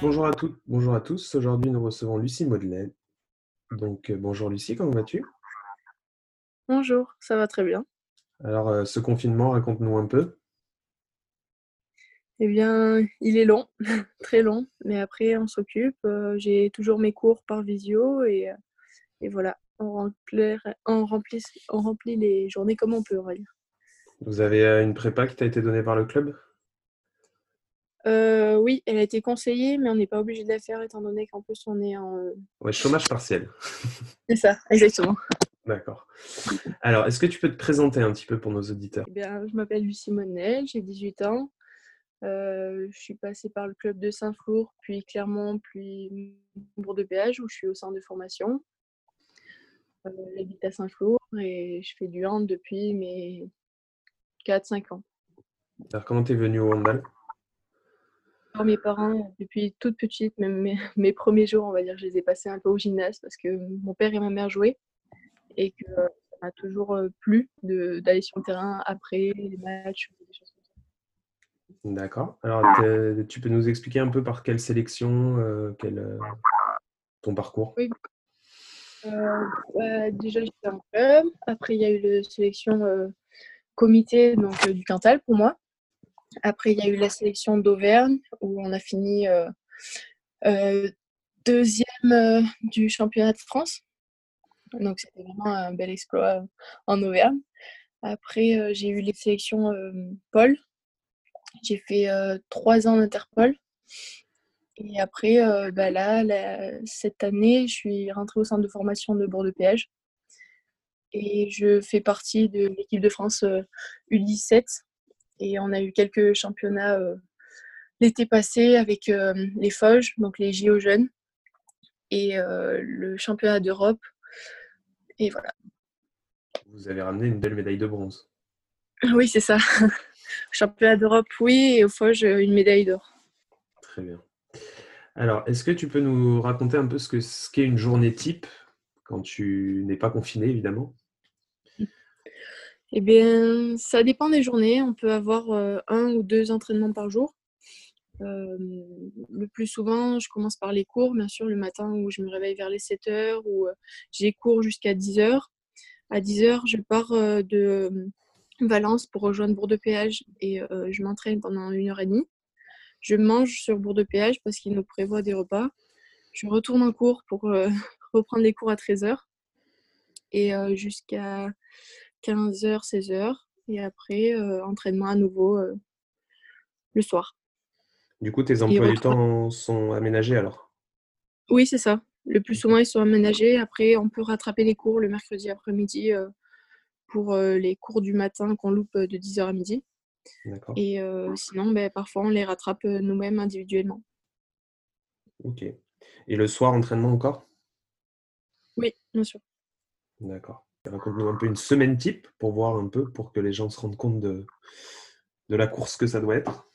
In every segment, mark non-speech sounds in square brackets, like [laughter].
Bonjour à toutes, bonjour à tous. Aujourd'hui, nous recevons Lucie Maudelet. Donc, euh, bonjour Lucie, comment vas-tu? Bonjour, ça va très bien. Alors, euh, ce confinement, raconte-nous un peu. Eh bien, il est long, [laughs] très long, mais après, on s'occupe. Euh, J'ai toujours mes cours par visio et, et voilà, on remplit, on, remplit, on remplit les journées comme on peut, on va dire. Vous avez une prépa qui t'a été donnée par le club? Euh, oui, elle a été conseillée, mais on n'est pas obligé de la faire étant donné qu'en plus, on est en. Ouais, chômage partiel. C'est ça, exactement. D'accord. Alors, est-ce que tu peux te présenter un petit peu pour nos auditeurs? Eh bien, je m'appelle Lucie Monnet, j'ai 18 ans. Euh, je suis passée par le club de Saint-Flour, puis Clermont, puis Bourg-de-Péage, où je suis au centre de formation. Euh, J'habite à Saint-Flour et je fais du hand depuis mes 4-5 ans. Alors, comment t'es venu au handball? Mes parents, depuis toute petite, même mes, [laughs] mes premiers jours, on va dire, je les ai passés un peu au gymnase parce que mon père et ma mère jouaient et que euh, ça m'a toujours euh, plu d'aller sur le terrain après les matchs. ou des choses comme ça. D'accord. Alors, tu peux nous expliquer un peu par quelle sélection, euh, quel, ton parcours? Oui. Bah, déjà, j'étais en club. Après, il y a eu la sélection comité donc, du Quintal pour moi. Après, il y a eu la sélection d'Auvergne où on a fini euh, euh, deuxième euh, du championnat de France. Donc, c'était vraiment un bel exploit en Auvergne. Après, j'ai eu les sélections Paul. J'ai fait trois ans d'Interpol. Et après, bah là, cette année, je suis rentrée au centre de formation de Bordeaux-Péage. Et je fais partie de l'équipe de France euh, U17. Et on a eu quelques championnats euh, l'été passé avec euh, les Foges, donc les JO jeunes, et euh, le championnat d'Europe. Et voilà. Vous avez ramené une belle médaille de bronze. [laughs] Oui, c'est ça. [laughs] championnat d'Europe, oui, et aux Foges, une médaille d'or. Très bien. Alors, est-ce que tu peux nous raconter un peu ce que ce qu'est une journée type quand tu n'es pas confiné, évidemment? Eh bien, ça dépend des journées. On peut avoir euh, un ou deux entraînements par jour. Le plus souvent, je commence par les cours, bien sûr, le matin où je me réveille vers les 7 heures, où j'ai cours jusqu'à 10 heures. À 10 heures, je pars de euh, Valence pour rejoindre Bourg-de-Péage et je m'entraîne pendant une heure et demie. Je mange sur Bourg-de-Péage parce qu'il nous prévoit des repas. Je retourne en cours pour euh, [laughs] reprendre les cours à 13 heures et jusqu'à 15h, 16h. Et après, euh, entraînement à nouveau euh, le soir. Du coup, tes emplois du temps sont aménagés alors? Oui, c'est ça. Le plus souvent, ils sont aménagés. Après, on peut rattraper les cours le mercredi après-midi euh, pour les cours du matin qu'on loupe de 10h à midi. Et euh, sinon, ben, parfois, on les rattrape nous-mêmes individuellement. Ok. Et le soir, entraînement encore? Oui, bien sûr. D'accord. Raconte-nous un peu une semaine type pour voir un peu, pour que les gens se rendent compte de, de la course que ça doit être.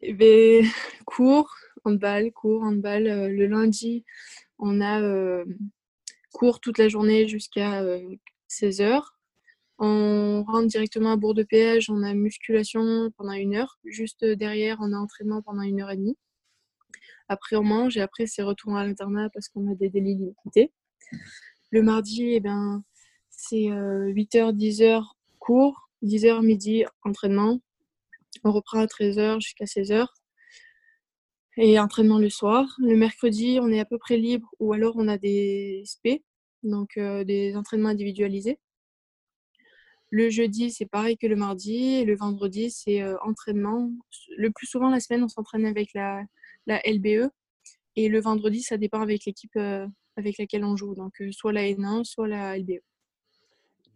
Eh ben, [laughs] cours, handball, cours, handball. Euh, le lundi, on a euh, cours toute la journée jusqu'à 16h. On rentre directement à Bourg-de-Péage, on a musculation pendant une heure. Juste derrière, on a entraînement pendant une heure et demie. Après, on mange et après, c'est retour à l'internat parce qu'on a des délais limités. Le mardi, eh ben, c'est 8h, 10h cours, 10h midi entraînement. On reprend à 13h jusqu'à 16h. Et entraînement le soir. Le mercredi, on est à peu près libre ou alors on a des SP, donc euh, des entraînements individualisés. Le jeudi, c'est pareil que le mardi. Le vendredi, c'est euh, entraînement. Le plus souvent, la semaine, on s'entraîne avec la, LBE. Et le vendredi, ça dépend avec l'équipe euh, avec laquelle on joue. Donc, euh, soit la N1, soit la E. LBE.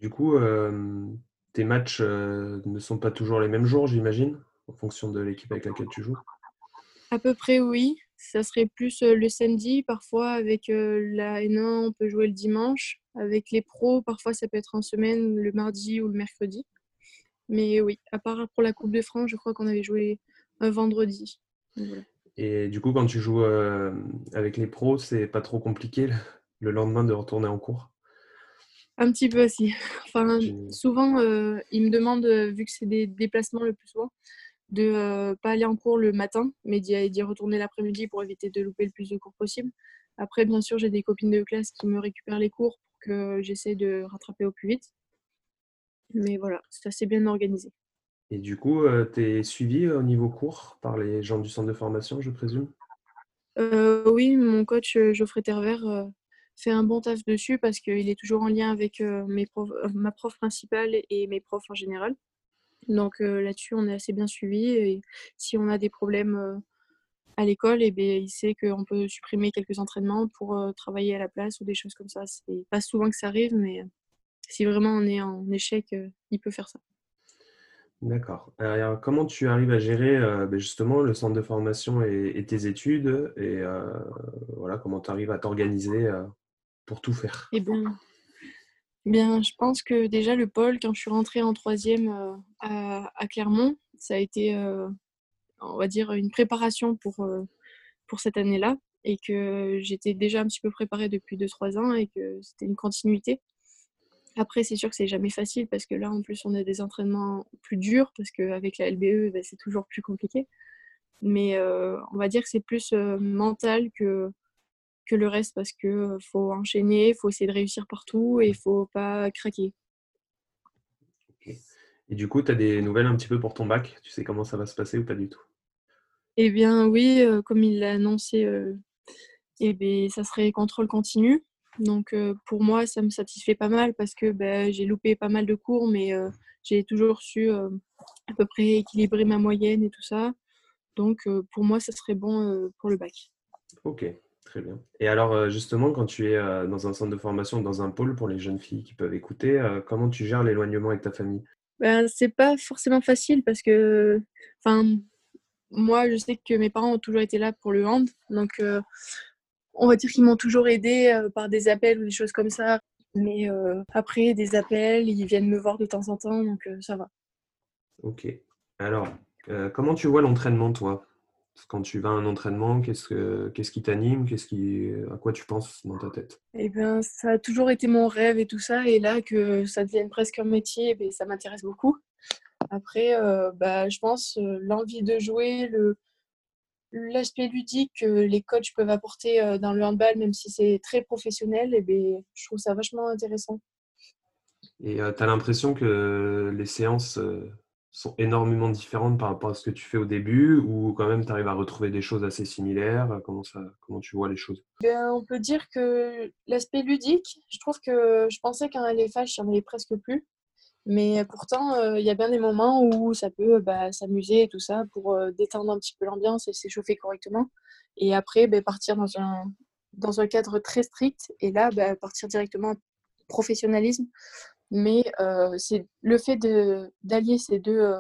Du coup, euh, tes matchs euh, ne sont pas toujours les mêmes jours, j'imagine, en fonction de l'équipe avec laquelle tu joues? À peu près, oui. ça serait plus le samedi. Parfois, avec la N1, on peut jouer le dimanche. Avec les pros, parfois, ça peut être en semaine, le mardi ou le mercredi. Mais oui, à part pour la Coupe de France, je crois qu'on avait joué un vendredi. Et du coup, quand tu joues avec les pros, c'est pas trop compliqué le lendemain de retourner en cours Un petit peu aussi. [laughs] Enfin, souvent, ils me demandent, vu que c'est des déplacements le plus souvent, de ne euh, pas aller en cours le matin, mais d'y retourner l'après-midi pour éviter de louper le plus de cours possible. Après, bien sûr, j'ai des copines de classe qui me récupèrent les cours pour que j'essaie de rattraper au plus vite. Mais voilà, c'est assez bien organisé. Et du coup, euh, tu es suivi au niveau cours par les gens du centre de formation, je présume? Euh, Oui, mon coach Geoffrey Terver fait un bon taf dessus parce qu'il est toujours en lien avec mes ma prof principale et mes profs en général. Donc là-dessus, on est assez bien suivi. Et si on a des problèmes à l'école, eh il sait qu'on peut supprimer quelques entraînements pour travailler à la place ou des choses comme ça. C'est pas souvent que ça arrive, mais si vraiment on est en échec, il peut faire ça. D'accord. Alors, comment tu arrives à gérer ben, justement le centre de formation et, tes études et voilà comment tu arrives à t'organiser pour tout faire? Eh bien, Bien, je pense que déjà le pôle, quand je suis rentrée en troisième euh, à, Clermont, ça a été, euh, on va dire, une préparation pour, euh, pour cette année-là et que j'étais déjà un petit peu préparée depuis 2-3 ans et que c'était une continuité. Après, c'est sûr que c'est jamais facile parce que là, en plus, on a des entraînements plus durs parce qu'avec la LBE, ben, c'est toujours plus compliqué. Mais on va dire que c'est plus mental que, que le reste parce que faut enchaîner, il faut essayer de réussir partout et il faut pas craquer. Et du coup, tu as des nouvelles un petit peu pour ton bac? Tu sais comment ça va se passer ou pas du tout? Eh bien oui, comme il l'a annoncé, eh bien, ça serait contrôle continu. Donc pour moi, ça me satisfait pas mal parce que ben, j'ai loupé pas mal de cours, mais j'ai toujours su à peu près équilibrer ma moyenne et tout ça. Donc pour moi, ça serait bon pour le bac. Ok, Très bien. Et alors, justement, quand tu es dans un centre de formation, dans un pôle pour les jeunes filles qui peuvent écouter, comment tu gères l'éloignement avec ta famille? Ben, C'est pas forcément facile parce que, enfin, moi, je sais que mes parents ont toujours été là pour le hand. Donc, on va dire qu'ils m'ont toujours aidé par des appels ou des choses comme ça. Mais après, des appels, ils viennent me voir de temps en temps, donc ça va. Ok. Alors, comment tu vois l'entraînement, toi? Quand tu vas à un entraînement, qu'est-ce, qu'est-ce qui t'anime? Qu'est-ce qui, À quoi tu penses dans ta tête? Eh bien, ça a toujours été mon rêve et tout ça. Et là, que ça devienne presque un métier, eh ça m'intéresse beaucoup. Après, euh, bah, je pense euh, l'envie de jouer, le, l'aspect ludique que les coachs peuvent apporter euh, dans le handball, même si c'est très professionnel, eh bien, je trouve ça vachement intéressant. Et tu as l'impression que les séances sont énormément différentes par rapport à ce que tu fais au début ou quand même tu arrives à retrouver des choses assez similaires? Comment, ça, comment tu vois les choses? Ben, On peut dire que l'aspect ludique, je trouve que je pensais qu'un LFH, il n'y en avait presque plus. Mais pourtant, il y a bien des moments où ça peut bah, s'amuser et tout ça pour euh, détendre un petit peu l'ambiance et s'échauffer correctement. Et après, ben, partir dans un, cadre très strict et là, ben, partir directement professionnalisme mais c'est le fait d'allier ces deux,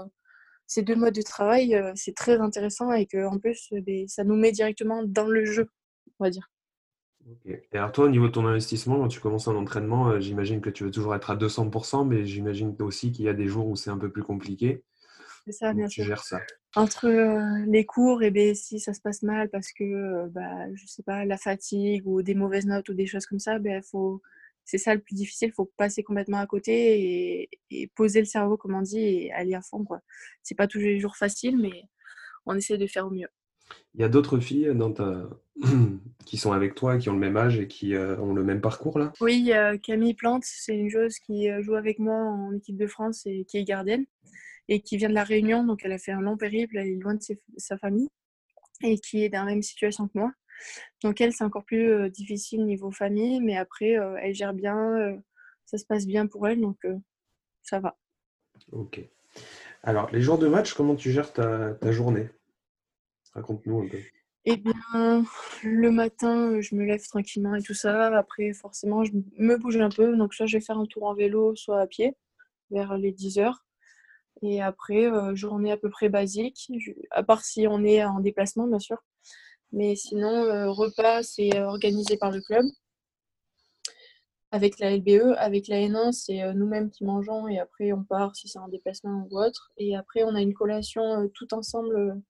ces deux modes de travail, c'est très intéressant et qu'en plus, ça nous met directement dans le jeu, on va dire. Et alors toi, au niveau de ton investissement, quand tu commences un entraînement, j'imagine que tu veux toujours être à 200%, mais j'imagine aussi qu'il y a des jours où c'est un peu plus compliqué. C'est ça, bien tu gères ça? Entre les cours, et ben, si ça se passe mal parce que, bah, je sais pas, la fatigue ou des mauvaises notes ou des choses comme ça, ben, faut c'est ça le plus difficile. Il faut passer complètement à côté et, poser le cerveau, comme on dit, et aller à fond. Ce n'est pas tous les jours facile, mais on essaie de faire au mieux. Il y a d'autres filles dans [clears throat] qui sont avec toi, qui ont le même âge et qui euh, ont le même parcours là? Oui, Camille Plante, c'est une joueuse qui euh, joue avec moi en équipe de France et qui est gardienne et qui vient de la Réunion. Donc elle a fait un long périple, elle est loin de sa famille et qui est dans la même situation que moi. Donc elle, c'est encore plus difficile niveau famille, mais après, elle gère bien, ça se passe bien pour elle, donc ça va. Ok. Alors, les jours de match, comment tu gères ta, journée? Raconte-nous un peu. Eh bien, le matin, je me lève tranquillement et tout ça. Après, forcément, je me bouge un peu. Donc, soit je vais faire un tour en vélo, soit à pied, vers les 10 heures. Et après, journée à peu près basique, à part si on est en déplacement, bien sûr. Mais sinon, repas, c'est organisé par le club. Avec la LBE, avec la N1, c'est nous-mêmes qui mangeons et après on part si c'est un déplacement ou autre. Et après, on a une collation tout ensemble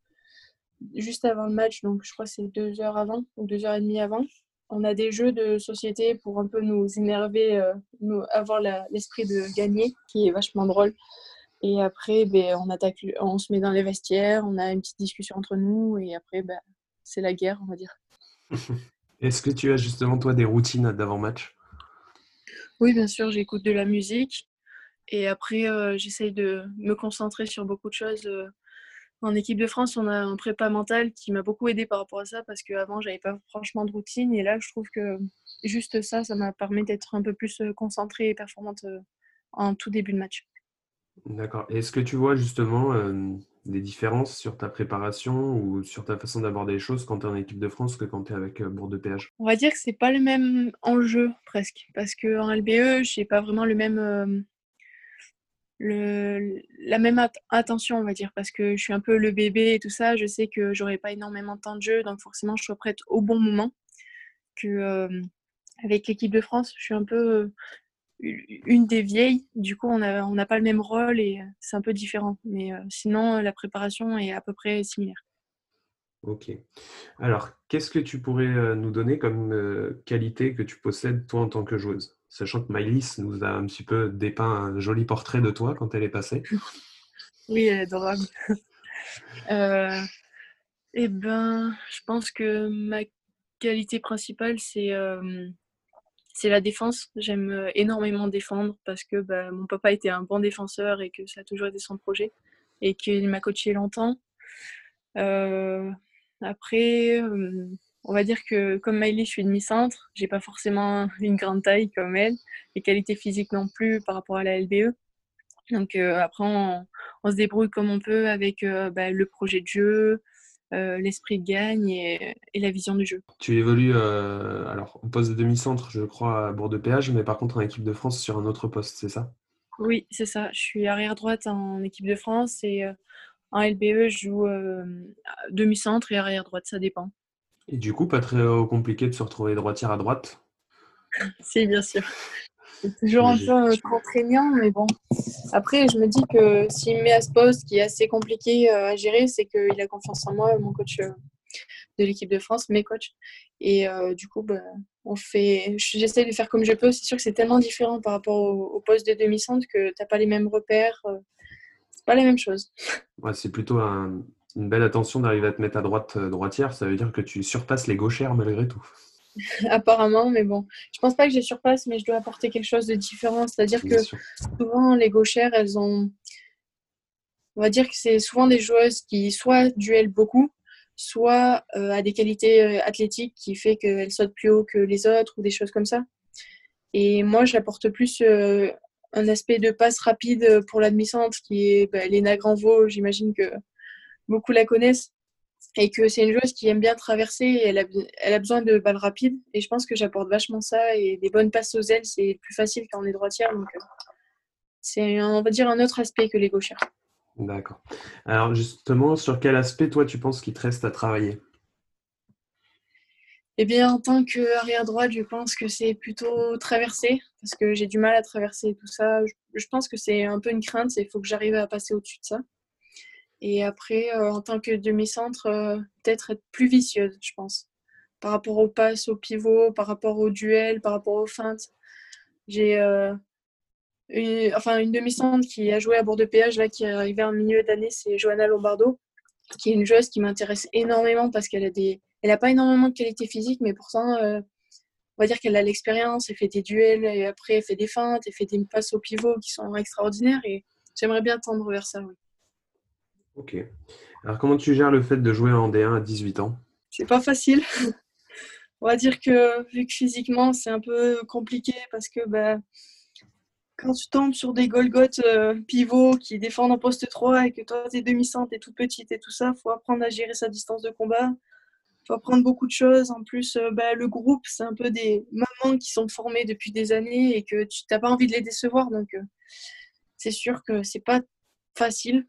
juste avant le match, donc je crois que c'est deux heures avant ou deux heures et demie avant. On a des jeux de société pour un peu nous énerver, euh, nous, avoir l'esprit de gagner, qui est vachement drôle. Et après, ben, on, attaque, on se met dans les vestiaires, on a une petite discussion entre nous, et après, ben, c'est la guerre, on va dire. [laughs] Est-ce que tu as justement, toi, des routines d'avant-match? Oui, bien sûr, j'écoute de la musique. Et après, euh, j'essaye de me concentrer sur beaucoup de choses. Euh, en équipe de France, on a un prépa mental qui m'a beaucoup aidé par rapport à ça parce qu'avant, j'avais pas franchement de routine. Et là, je trouve que juste ça, ça m'a permis d'être un peu plus euh, concentrée et performante euh, en tout début de match. D'accord. Est-ce que tu vois justement euh, des différences sur ta préparation ou sur ta façon d'aborder les choses quand tu es en équipe de France que quand tu es avec Bourg de Péage? On va dire que c'est pas le même enjeu presque parce qu'en LBE, je n'ai pas vraiment le même le, la même attention, on va dire, parce que je suis un peu le bébé et tout ça. Je sais que j'aurai pas énormément de temps de jeu, donc forcément, je suis prête au bon moment. Que euh, avec l'équipe de France, je suis un peu une des vieilles. Du coup, on n'a on pas le même rôle et c'est un peu différent. Mais euh, sinon, la préparation est à peu près similaire. Ok. Alors, qu'est-ce que tu pourrais euh, nous donner comme qualité que tu possèdes toi en tant que joueuse? Sachant que Maïlis nous a un petit peu dépeint un joli portrait de toi quand elle est passée. [laughs] Oui, elle est adorable. [laughs] euh, eh ben, je pense que ma qualité principale, c'est euh, la défense. J'aime euh, énormément défendre parce que bah, mon papa était un bon défenseur et que ça a toujours été son projet et qu'il m'a coaché longtemps. Après, on va dire que comme Miley, je suis demi-centre, j'ai pas forcément [laughs] une grande taille comme elle, les qualités physiques non plus par rapport à la LBE. Donc euh, après, on, se débrouille comme on peut avec euh, bah, le projet de jeu, euh, l'esprit de gagne et, la vision du jeu. Tu évolues alors au poste de demi-centre, je crois, à Bourg-de-Péage, mais par contre en équipe de France sur un autre poste, c'est ça? Oui, c'est ça. Je suis arrière droite en équipe de France et en LBE, je joue demi-centre et arrière droite, ça dépend. Et du coup, pas très euh, compliqué de se retrouver droitière à droite Si, bien sûr. C'est toujours un peu contraignant, mais bon. Après, je me dis que s'il me met à ce poste qui est assez compliqué euh, à gérer, c'est qu'il a confiance en moi, mon coach euh, de l'équipe de France, mes coachs. Et du coup, bah, on fait, j'essaie de faire comme je peux. C'est sûr que c'est tellement différent par rapport au, poste de demi-centre que tu n'as pas les mêmes repères. c'est pas les mêmes choses. Ouais, c'est plutôt un, une belle attention d'arriver à te mettre à droite euh, droitière. Ça veut dire que tu surpasses les gauchères malgré tout. [laughs] Apparemment, mais bon, je pense pas que je surpasse, mais je dois apporter quelque chose de différent. C'est-à-dire que souvent, les gauchères, elles ont. On va dire que c'est souvent des joueuses qui soit duellent beaucoup, soit euh, a des qualités euh, athlétiques qui fait qu'elles sautent plus haut que les autres ou des choses comme ça. Et moi, j'apporte plus un aspect de passe rapide pour l'admissante qui est bah, Léna Granvaux. J'imagine que beaucoup la connaissent et que c'est une joueuse qui aime bien traverser et elle a, elle a besoin de balles rapides. Et je pense que j'apporte vachement ça et des bonnes passes aux ailes, c'est plus facile quand on est droitière. Donc, euh, c'est, on va dire, un autre aspect que les gauchères. D'accord. Alors, justement, sur quel aspect, toi, tu penses qu'il te reste à travailler? Eh bien, en tant qu'arrière droite, je pense que c'est plutôt traverser, parce que j'ai du mal à traverser tout ça. Je pense que c'est un peu une crainte, il faut que j'arrive à passer au-dessus de ça. Et après, euh, en tant que demi-centre, euh, peut-être être plus vicieuse, je pense. Par rapport aux passes, au pivot, par rapport au duel, par rapport aux feintes. J'ai euh, une, enfin, une demi-centre qui a joué à Bourg-de-Péage, là, qui est arrivée en milieu d'année, c'est Johanna Lombardo, qui est une joueuse qui m'intéresse énormément parce qu'elle a des, elle n'a pas énormément de qualité physique, mais pourtant, on va dire qu'elle a l'expérience, elle fait des duels, et après, elle fait des feintes, elle fait des passes au pivot qui sont extraordinaires, et j'aimerais bien tendre vers ça. Oui. Ok. Alors, comment tu gères le fait de jouer en D1 à 18 ans? C'est pas facile. [laughs] On va dire que, vu que physiquement, c'est un peu compliqué parce que bah, quand tu tombes sur des Golgoth euh, pivots qui défendent en poste 3 et que toi, tu es demi-centre, tu toute petite et tout ça, faut apprendre à gérer sa distance de combat. faut apprendre beaucoup de choses. En plus, euh, bah, le groupe, c'est un peu des mamans qui sont formées depuis des années et que tu n'as pas envie de les décevoir. Donc, euh, c'est sûr que c'est pas facile.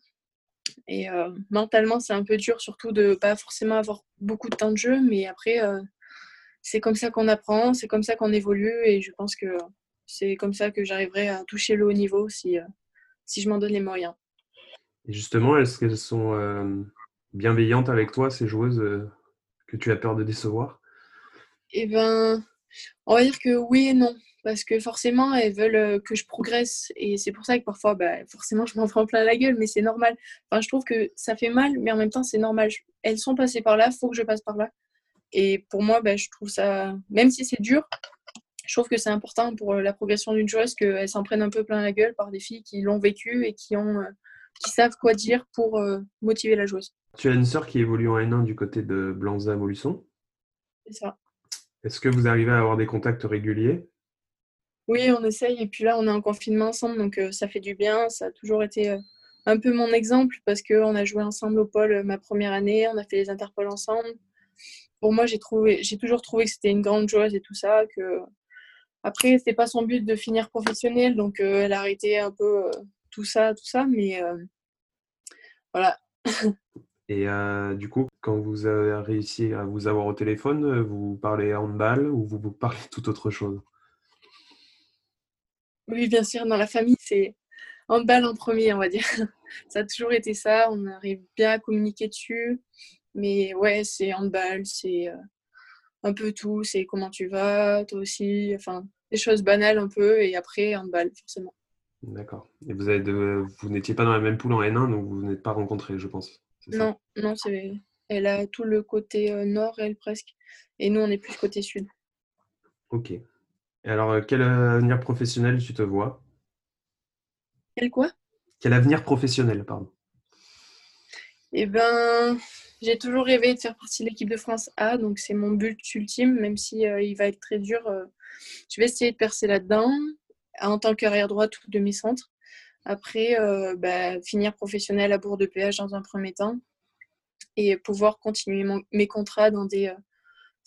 Et mentalement, c'est un peu dur, surtout de pas forcément avoir beaucoup de temps de jeu. Mais après, c'est comme ça qu'on apprend, c'est comme ça qu'on évolue. Et je pense que c'est comme ça que j'arriverai à toucher le haut niveau si, si je m'en donne les moyens. Et justement, est-ce qu'elles sont bienveillantes avec toi, ces joueuses que tu as peur de décevoir? Eh ben, on va dire que oui et non parce que forcément, elles veulent euh, que je progresse. Et c'est pour ça que parfois, bah, forcément, [laughs] je m'en prends plein la gueule, mais c'est normal. Enfin, je trouve que ça fait mal, mais en même temps, c'est normal. Elles sont passées par là, il faut que je passe par là. Et pour moi, bah, je trouve ça, même si c'est dur, je trouve que c'est important pour euh, la progression d'une joueuse qu'elles s'en prennent un peu plein la gueule par des filles qui l'ont vécu et qui, ont, euh, qui savent quoi dire pour motiver la joueuse. Tu as une sœur qui évolue en N1 du côté de Blanza-Molusson. C'est ça. Est-ce que vous arrivez à avoir des contacts réguliers? Oui, on essaye. Et puis là, on est en confinement ensemble, donc euh, ça fait du bien. Ça a toujours été euh, un peu mon exemple parce qu'on a joué ensemble au pôle euh, ma première année, on a fait les interpôles ensemble. Pour moi, j'ai toujours trouvé que c'était une grande joueuse et tout ça. Que après, c'était pas son but de finir professionnelle, donc elle a arrêté un peu tout ça, tout ça. Mais voilà. Et du coup, quand vous avez réussi à vous avoir au téléphone, vous parlez handball ou vous parlez [laughs] tout autre chose? Oui, bien sûr, dans la famille, c'est handball en premier, on va dire. [laughs] Ça a toujours été ça, on arrive bien à communiquer dessus. Mais ouais, c'est handball, c'est euh, un peu tout, c'est comment tu vas, toi aussi, enfin, des choses banales un peu, et après, handball, forcément. D'accord. Et vous, avez vous n'étiez pas dans la même poule en N1, donc vous n'êtes pas rencontrés, je pense. Non, non, c'est... elle a tout le côté euh, nord, elle, presque. Et nous, on est plus côté sud. Ok. Et alors, euh, quel avenir professionnel tu te vois? Quel quoi? Quel avenir professionnel, pardon. Eh ben, j'ai toujours rêvé de faire partie de l'équipe de France A, donc c'est mon but ultime, même si euh, il va être très dur. Euh, je vais essayer de percer là-dedans en tant qu'arrière droite ou demi-centre. Après, bah, finir professionnel à Bourg de Péage dans un premier temps et pouvoir continuer mes contrats dans des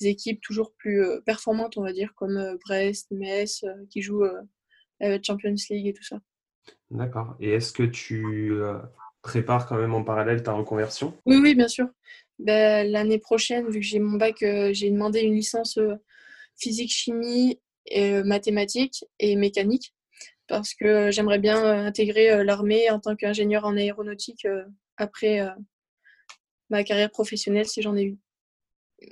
équipes toujours plus euh, performantes, on va dire, comme euh, Brest, Metz, euh, qui jouent la Champions League et tout ça. D'accord. Et est-ce que tu prépares quand même en parallèle ta reconversion? Oui, oui, bien sûr. Ben, l'année prochaine, vu que j'ai mon bac, j'ai demandé une licence physique, chimie, et, mathématiques et mécanique parce que j'aimerais bien intégrer l'armée en tant qu'ingénieur en aéronautique après ma carrière professionnelle si j'en ai eu.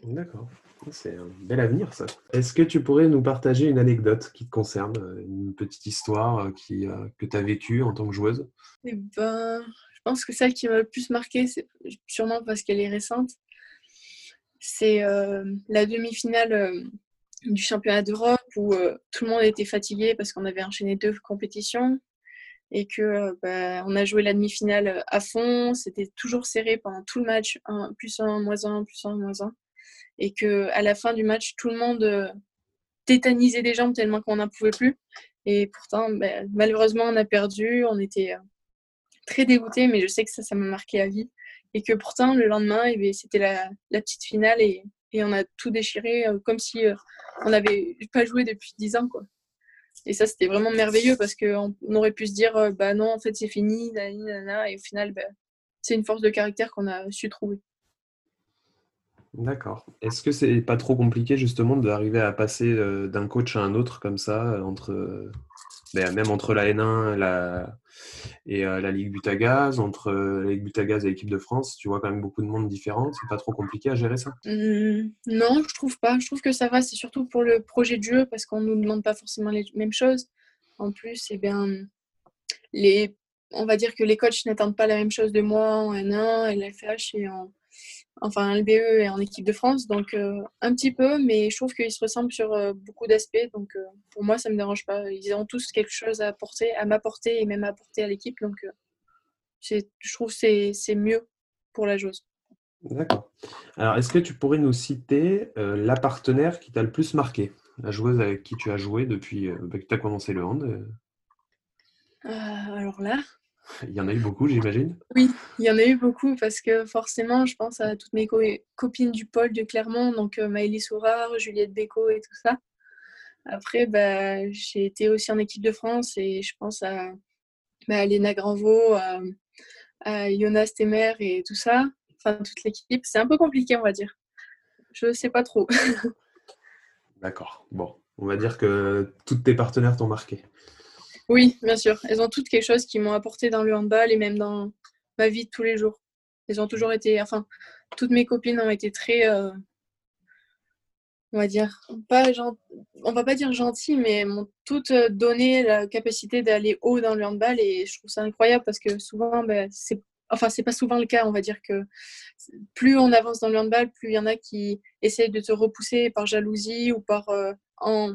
D'accord. C'est un bel avenir, ça. Est-ce que tu pourrais nous partager une anecdote qui te concerne, euh, une petite histoire euh, euh, que tu as vécue en tant que joueuse? Eh ben, Je pense que celle qui m'a le plus marqué, c'est sûrement parce qu'elle est récente, c'est la demi-finale du championnat d'Europe où tout le monde était fatigué parce qu'on avait enchaîné deux compétitions et que bah, on a joué la demi-finale à fond. C'était toujours serré pendant tout le match, plus un, moins un, plus un, moins un et que à la fin du match, tout le monde euh, tétanisait des jambes tellement qu'on n'en pouvait plus. Et pourtant, ben, malheureusement, on a perdu. On était euh, très dégoûtés, mais je sais que ça, ça m'a marqué à vie. Et que pourtant, le lendemain, eh c'était la, petite finale et, on a tout déchiré euh, comme si on n'avait pas joué depuis 10 ans. Et ça, c'était vraiment merveilleux parce qu'on aurait pu se dire, bah non, en fait, c'est fini, et au final, ben, c'est une force de caractère qu'on a su trouver. D'accord. Est-ce que c'est pas trop compliqué justement d'arriver à passer euh, d'un coach à un autre comme ça, euh, entre, euh, ben, même entre la N1 la, et la Ligue Butagaz, entre la Ligue Butagaz et l'équipe de France? Tu vois quand même beaucoup de monde différent. C'est pas trop compliqué à gérer ça? Mmh, Non, je trouve pas. Je trouve que ça va. C'est surtout pour le projet de jeu parce qu'on nous demande pas forcément les mêmes choses. En plus, eh bien, les, on va dire que les coachs n'attendent pas la même chose de moi en N1 et FH et en enfin LBE est en équipe de France, donc euh, un petit peu, mais je trouve qu'ils se ressemblent sur euh, beaucoup d'aspects, donc euh, pour moi ça me dérange pas. Ils ont tous quelque chose à apporter, à m'apporter et même à apporter à l'équipe, donc je trouve que c'est mieux pour la joueuse. D'accord. Alors, est-ce que tu pourrais nous citer la partenaire qui t'a le plus marqué? La joueuse avec qui tu as joué depuis bah, que tu as commencé le hand Alors là, [laughs] il y en a eu beaucoup, j'imagine Oui, il y en a eu beaucoup parce que forcément, je pense à toutes mes copines du pôle de Clermont, donc euh, Maëlys Sourard, Juliette Béco et tout ça. Après, bah, j'ai été aussi en équipe de France et je pense à, bah, Léna Granvaux, Jonas Temer et tout ça, enfin toute l'équipe. C'est un peu compliqué, on va dire. Je sais pas trop. [laughs] D'accord. Bon, on va dire que tous tes partenaires t'ont marqué. Oui, bien sûr. Elles ont toutes quelque chose qui m'ont apporté dans le handball et même dans ma vie de tous les jours. Elles ont toujours été, enfin, toutes mes copines ont été très, euh, on va dire, pas on va pas dire gentilles, mais m'ont toutes euh, donné la capacité d'aller haut dans le handball et je trouve ça incroyable parce que souvent, ben, c'est, enfin, c'est pas souvent le cas. On va dire que plus on avance dans le handball, plus il y en a qui essayent de te repousser par jalousie ou par euh, en,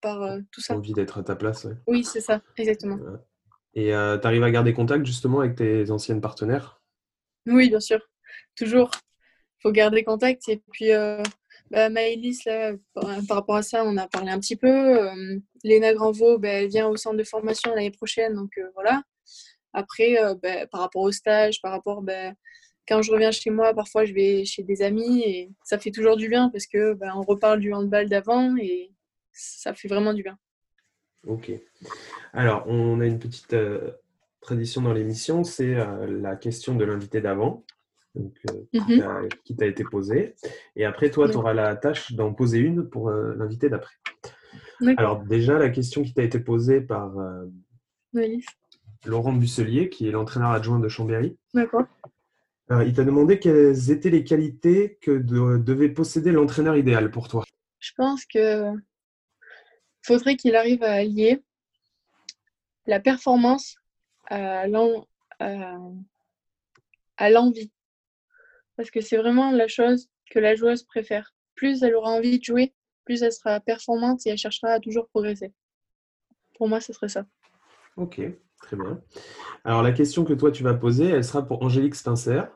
par tout ça. Envie d'être à ta place. Oui, c'est ça, exactement. Et tu arrives à garder contact justement avec tes anciennes partenaires? Oui, bien sûr. Toujours. Il faut garder contact. Et puis, euh, bah, Maëlys, là, par, rapport à ça, on a parlé un petit peu. Euh, Léna Granvaux, bah, elle vient au centre de formation l'année prochaine. Donc euh, voilà. Après, bah, par rapport au stage, par rapport. Quand je reviens chez moi, parfois je vais chez des amis et ça fait toujours du bien parce que on reparle du handball d'avant et ça fait vraiment du bien. Ok. Alors, on a une petite euh, tradition dans l'émission, c'est euh, la question de l'invité d'avant, euh, mhm. qui t'a été posée. Et après, toi, tu auras la tâche d'en poser une pour l'invité d'après. Alors, déjà, la question qui t'a été posée par Laurent Busselier, qui est l'entraîneur adjoint de Chambéry. D'accord. il t'a demandé quelles étaient les qualités que devait posséder l'entraîneur idéal pour toi. Je pense que faudrait qu'il arrive à allier la performance à l'envie. Parce que c'est vraiment la chose que la joueuse préfère. Plus elle aura envie de jouer, plus elle sera performante et elle cherchera à toujours progresser. Pour moi, ce serait ça. Ok, très bien. Alors la question que toi tu vas poser, elle sera pour Angélique Spencer,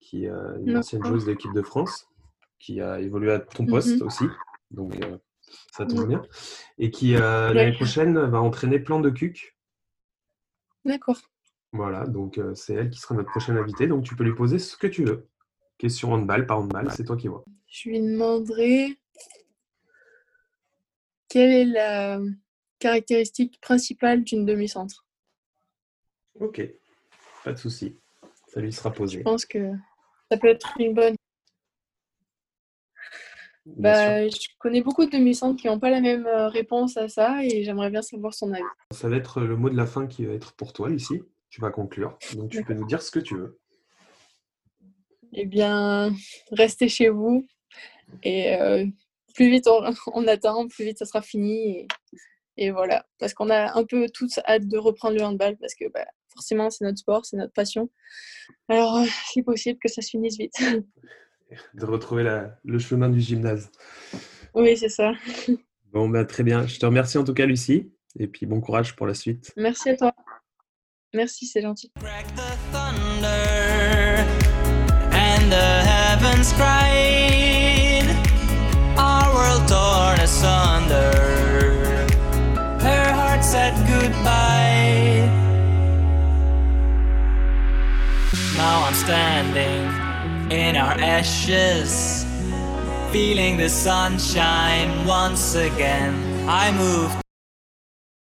qui est une ancienne joueuse de l'équipe de France, qui a évolué à ton poste mhm. aussi. Donc euh, ça tombe bien. Et qui euh, l'année prochaine va entraîner plein de cucs D'accord. Voilà, donc euh, c'est elle qui sera notre prochaine invitée. Donc tu peux lui poser ce que tu veux. Question handball, pas handball, c'est toi qui vois. Je lui demanderai quelle est la caractéristique principale d'une demi-centre. Ok, pas de souci. Ça lui sera posé. Je pense que ça peut être une bonne. Bah, je connais beaucoup de demi-centres qui n'ont pas la même euh, réponse à ça et j'aimerais bien savoir son avis. Ça va être le mot de la fin qui va être pour toi ici. Tu vas conclure. Donc tu peux nous dire ce que tu veux. Eh bien, restez chez vous et euh, plus vite on, [laughs] attend, plus vite ça sera fini. Et, voilà, parce qu'on a un peu tous hâte de reprendre le handball parce que bah, forcément c'est notre sport, c'est notre passion. Alors, euh, c'est possible que ça se finisse vite. [laughs] [laughs] de retrouver le chemin du gymnase. Oui, c'est ça. Bon, bah, très bien. Je te remercie en tout cas, Lucie. Et puis bon courage pour la suite. Merci à toi. Merci, c'est gentil. And the heavens cried, our world torn asunder. Her heart said goodbye. Now I'm standing. In our ashes. Feeling the sunshine once again. I moved